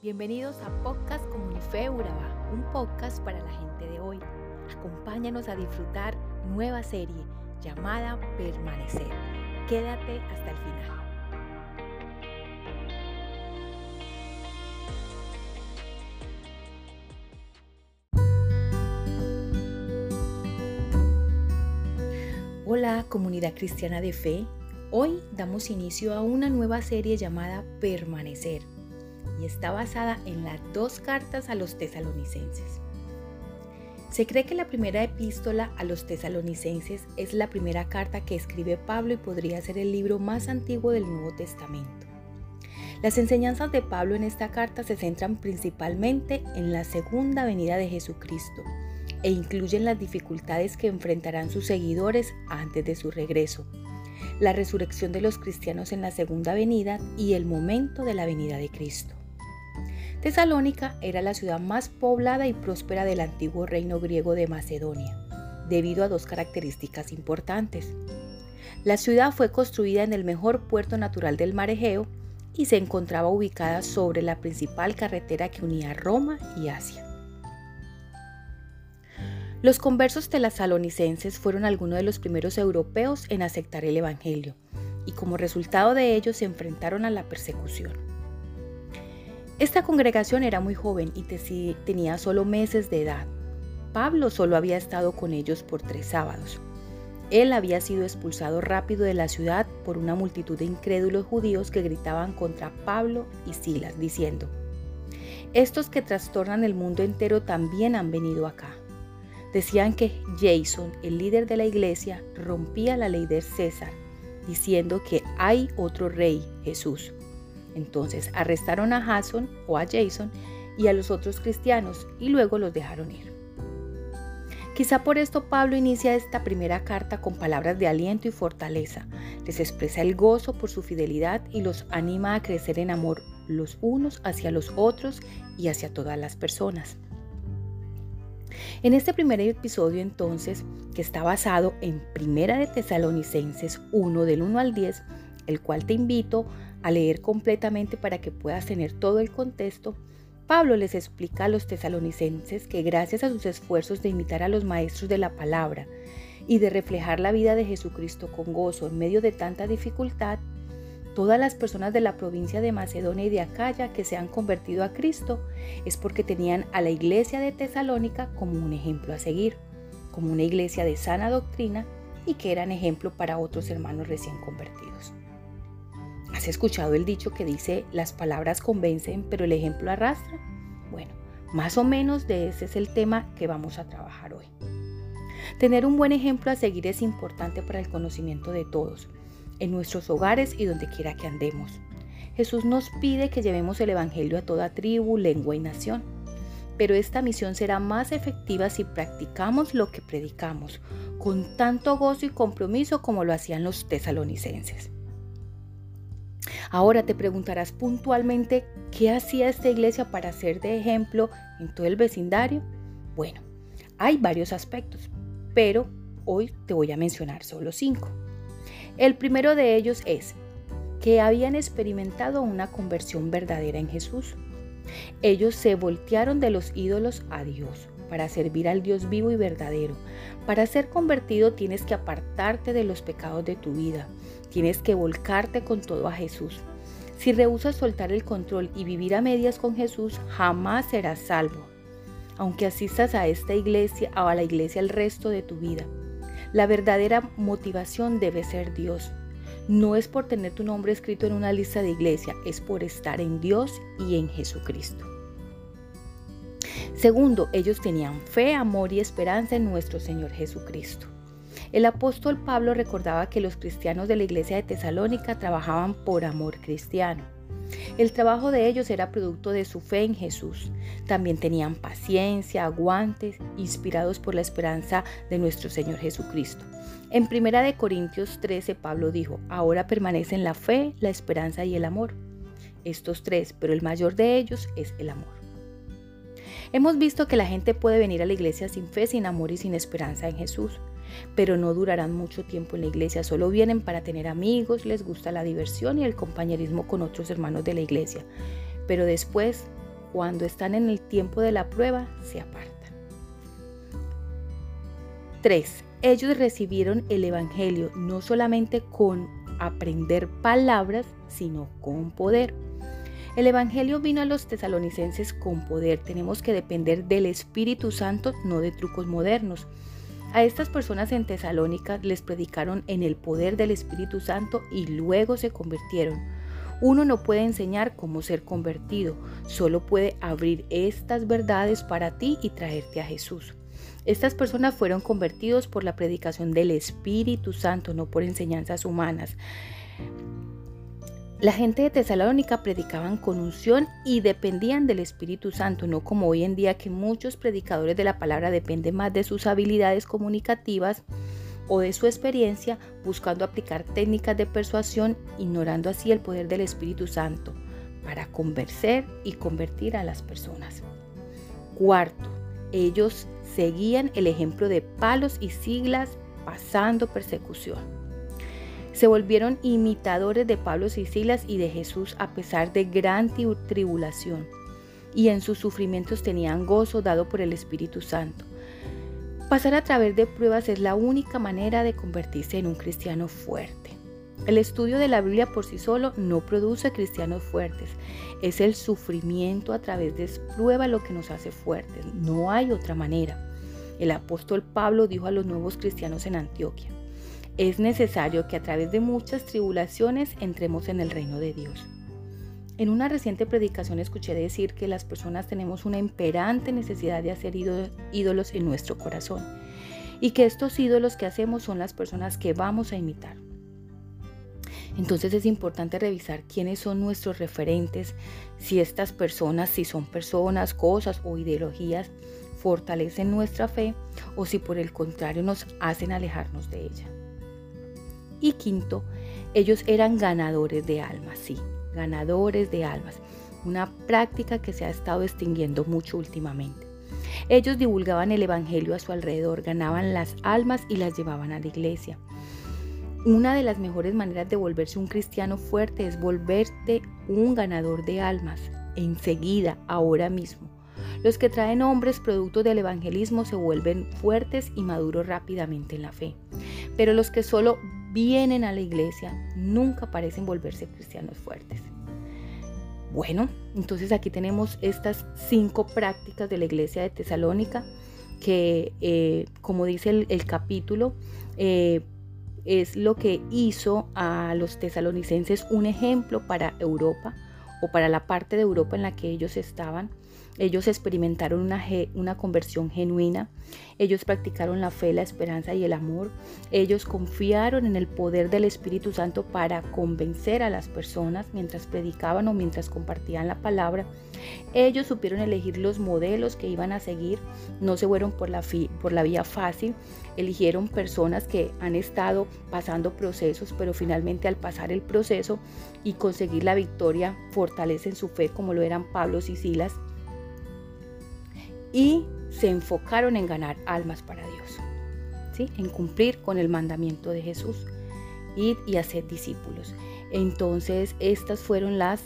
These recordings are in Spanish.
Bienvenidos a Podcast Comunife Urabá, un podcast para la gente de hoy. Acompáñanos a disfrutar nueva serie llamada Permanecer. Quédate hasta el final. Hola comunidad cristiana de fe, hoy damos inicio a una nueva serie llamada Permanecer y está basada en las dos cartas a los tesalonicenses. Se cree que la primera epístola a los tesalonicenses es la primera carta que escribe Pablo y podría ser el libro más antiguo del Nuevo Testamento. Las enseñanzas de Pablo en esta carta se centran principalmente en la segunda venida de Jesucristo e incluyen las dificultades que enfrentarán sus seguidores antes de su regreso, la resurrección de los cristianos en la segunda venida y el momento de la venida de Cristo. Tesalónica era la ciudad más poblada y próspera del antiguo reino griego de Macedonia, debido a dos características importantes. La ciudad fue construida en el mejor puerto natural del mar Egeo y se encontraba ubicada sobre la principal carretera que unía Roma y Asia. Los conversos tesalonicenses fueron algunos de los primeros europeos en aceptar el Evangelio y como resultado de ello se enfrentaron a la persecución. Esta congregación era muy joven y tenía solo meses de edad. Pablo solo había estado con ellos por tres sábados. Él había sido expulsado rápido de la ciudad por una multitud de incrédulos judíos que gritaban contra Pablo y Silas, diciendo, Estos que trastornan el mundo entero también han venido acá. Decían que Jason, el líder de la iglesia, rompía la ley de César, diciendo que hay otro rey, Jesús. Entonces arrestaron a Jason o a Jason y a los otros cristianos y luego los dejaron ir. Quizá por esto Pablo inicia esta primera carta con palabras de aliento y fortaleza. Les expresa el gozo por su fidelidad y los anima a crecer en amor los unos hacia los otros y hacia todas las personas. En este primer episodio entonces, que está basado en Primera de Tesalonicenses 1 del 1 al 10, el cual te invito leer completamente para que puedas tener todo el contexto, Pablo les explica a los tesalonicenses que gracias a sus esfuerzos de imitar a los maestros de la palabra y de reflejar la vida de Jesucristo con gozo en medio de tanta dificultad, todas las personas de la provincia de Macedonia y de Acaya que se han convertido a Cristo es porque tenían a la iglesia de Tesalónica como un ejemplo a seguir, como una iglesia de sana doctrina y que eran ejemplo para otros hermanos recién convertidos. ¿Has escuchado el dicho que dice las palabras convencen pero el ejemplo arrastra? Bueno, más o menos de ese es el tema que vamos a trabajar hoy. Tener un buen ejemplo a seguir es importante para el conocimiento de todos, en nuestros hogares y donde quiera que andemos. Jesús nos pide que llevemos el Evangelio a toda tribu, lengua y nación. Pero esta misión será más efectiva si practicamos lo que predicamos, con tanto gozo y compromiso como lo hacían los tesalonicenses. Ahora te preguntarás puntualmente qué hacía esta iglesia para ser de ejemplo en todo el vecindario. Bueno, hay varios aspectos, pero hoy te voy a mencionar solo cinco. El primero de ellos es que habían experimentado una conversión verdadera en Jesús. Ellos se voltearon de los ídolos a Dios para servir al Dios vivo y verdadero. Para ser convertido tienes que apartarte de los pecados de tu vida. Tienes que volcarte con todo a Jesús. Si rehusas soltar el control y vivir a medias con Jesús, jamás serás salvo. Aunque asistas a esta iglesia o a la iglesia el resto de tu vida. La verdadera motivación debe ser Dios. No es por tener tu nombre escrito en una lista de iglesia, es por estar en Dios y en Jesucristo. Segundo, ellos tenían fe, amor y esperanza en nuestro Señor Jesucristo. El apóstol Pablo recordaba que los cristianos de la iglesia de Tesalónica trabajaban por amor cristiano. El trabajo de ellos era producto de su fe en Jesús. También tenían paciencia, aguantes, inspirados por la esperanza de nuestro Señor Jesucristo. En 1 Corintios 13 Pablo dijo, ahora permanecen la fe, la esperanza y el amor. Estos tres, pero el mayor de ellos es el amor. Hemos visto que la gente puede venir a la iglesia sin fe, sin amor y sin esperanza en Jesús, pero no durarán mucho tiempo en la iglesia, solo vienen para tener amigos, les gusta la diversión y el compañerismo con otros hermanos de la iglesia, pero después cuando están en el tiempo de la prueba se apartan. 3. Ellos recibieron el Evangelio no solamente con aprender palabras, sino con poder. El Evangelio vino a los tesalonicenses con poder. Tenemos que depender del Espíritu Santo, no de trucos modernos. A estas personas en Tesalónica les predicaron en el poder del Espíritu Santo y luego se convirtieron. Uno no puede enseñar cómo ser convertido, solo puede abrir estas verdades para ti y traerte a Jesús. Estas personas fueron convertidos por la predicación del Espíritu Santo, no por enseñanzas humanas. La gente de Tesalónica predicaban con unción y dependían del Espíritu Santo, no como hoy en día que muchos predicadores de la palabra dependen más de sus habilidades comunicativas o de su experiencia, buscando aplicar técnicas de persuasión, ignorando así el poder del Espíritu Santo para convencer y convertir a las personas. Cuarto, ellos seguían el ejemplo de palos y siglas pasando persecución se volvieron imitadores de Pablo y Silas y de Jesús a pesar de gran tribulación, y en sus sufrimientos tenían gozo dado por el Espíritu Santo. Pasar a través de pruebas es la única manera de convertirse en un cristiano fuerte. El estudio de la Biblia por sí solo no produce cristianos fuertes. Es el sufrimiento a través de pruebas lo que nos hace fuertes. No hay otra manera. El apóstol Pablo dijo a los nuevos cristianos en Antioquia, es necesario que a través de muchas tribulaciones entremos en el reino de Dios. En una reciente predicación escuché decir que las personas tenemos una imperante necesidad de hacer ídolos en nuestro corazón y que estos ídolos que hacemos son las personas que vamos a imitar. Entonces es importante revisar quiénes son nuestros referentes, si estas personas, si son personas, cosas o ideologías, fortalecen nuestra fe o si por el contrario nos hacen alejarnos de ella. Y quinto, ellos eran ganadores de almas, sí, ganadores de almas, una práctica que se ha estado extinguiendo mucho últimamente. Ellos divulgaban el Evangelio a su alrededor, ganaban las almas y las llevaban a la iglesia. Una de las mejores maneras de volverse un cristiano fuerte es volverte un ganador de almas, enseguida, ahora mismo. Los que traen hombres producto del evangelismo se vuelven fuertes y maduros rápidamente en la fe. Pero los que solo vienen a la iglesia nunca parecen volverse cristianos fuertes. Bueno, entonces aquí tenemos estas cinco prácticas de la iglesia de Tesalónica que, eh, como dice el, capítulo, eh, es lo que hizo a los tesalonicenses un ejemplo para Europa o para la parte de Europa en la que ellos estaban ellos experimentaron una, una, conversión genuina. Ellos practicaron la fe, la esperanza y el amor. Ellos confiaron en el poder del Espíritu Santo para convencer a las personas mientras predicaban o mientras compartían la palabra. Ellos supieron elegir los modelos que iban a seguir. No se fueron por la, por la vía fácil. Eligieron personas que han estado pasando procesos, pero finalmente al pasar el proceso y conseguir la victoria, fortalecen su fe como lo eran Pablo y Silas y se enfocaron en ganar almas para Dios, ¿sí? en cumplir con el mandamiento de Jesús, ir y hacer discípulos. Entonces, estas fueron las,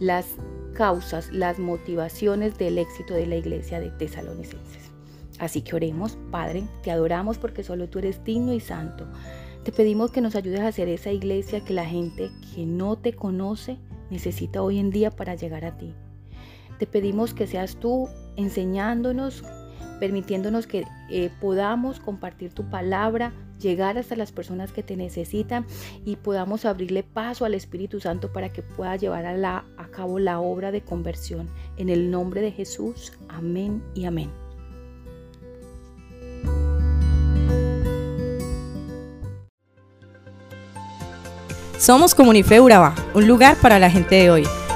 las causas, las motivaciones del éxito de la iglesia de tesalonicenses. Así que oremos, Padre, te adoramos porque solo tú eres digno y santo. Te pedimos que nos ayudes a hacer esa iglesia que la gente que no te conoce necesita hoy en día para llegar a ti. Te pedimos que seas tú enseñándonos, permitiéndonos que eh, podamos compartir tu palabra, llegar hasta las personas que te necesitan y podamos abrirle paso al Espíritu Santo para que pueda llevar a, la, cabo la obra de conversión. En el nombre de Jesús, amén y amén. Somos Comunife un lugar para la gente de hoy.